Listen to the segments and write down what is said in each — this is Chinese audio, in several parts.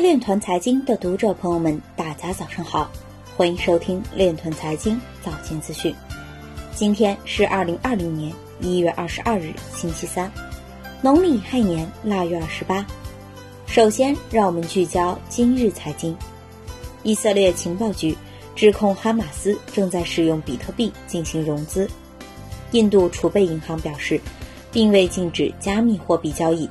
链团财经的读者朋友们，大家早上好，欢迎收听链团财经早间资讯。今天是二零二零年一月二十二日，星期三，农历亥年腊月二十八。首先，让我们聚焦今日财经。以色列情报局指控哈马斯正在使用比特币进行融资。印度储备银行表示，并未禁止加密货币交易。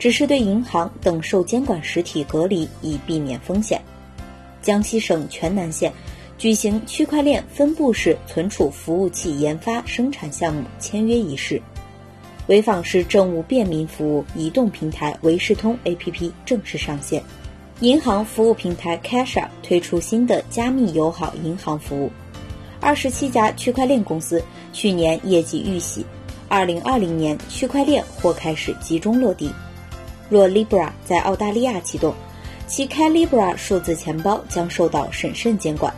只是对银行等受监管实体隔离，以避免风险。江西省全南县举行区块链分布式存储服务器研发生产项目签约仪式。潍坊市政务便民服务移动平台维视通 APP 正式上线。银行服务平台 Casha 推出新的加密友好银行服务。二十七家区块链公司去年业绩预喜，二零二零年区块链或开始集中落地。若 Libra 在澳大利亚启动，其开 Libra 数字钱包将受到审慎监管。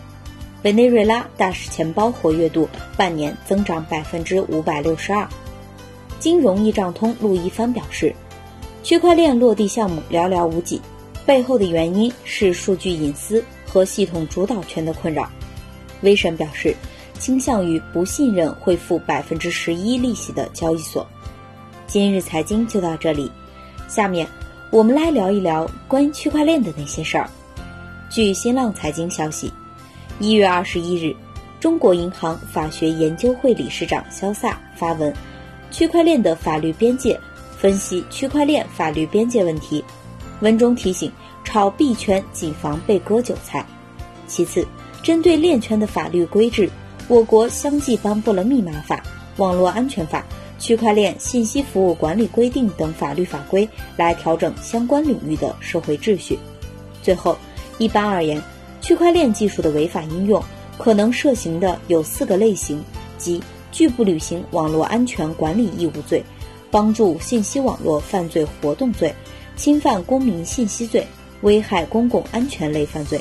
委内瑞拉大使钱包活跃度半年增长百分之五百六十二。金融易账通陆一帆表示，区块链落地项目寥寥无几，背后的原因是数据隐私和系统主导权的困扰。威神表示，倾向于不信任会付百分之十一利息的交易所。今日财经就到这里。下面，我们来聊一聊关于区块链的那些事儿。据新浪财经消息，一月二十一日，中国银行法学研究会理事长肖萨发文：“区块链的法律边界，分析区块链法律边界问题。”文中提醒，炒币圈谨防被割韭菜。其次，针对链圈的法律规制，我国相继颁布了密码法、网络安全法。区块链信息服务管理规定等法律法规来调整相关领域的社会秩序。最后，一般而言，区块链技术的违法应用可能涉刑的有四个类型，即拒不履行网络安全管理义务罪、帮助信息网络犯罪活动罪、侵犯公民信息罪、危害公共安全类犯罪。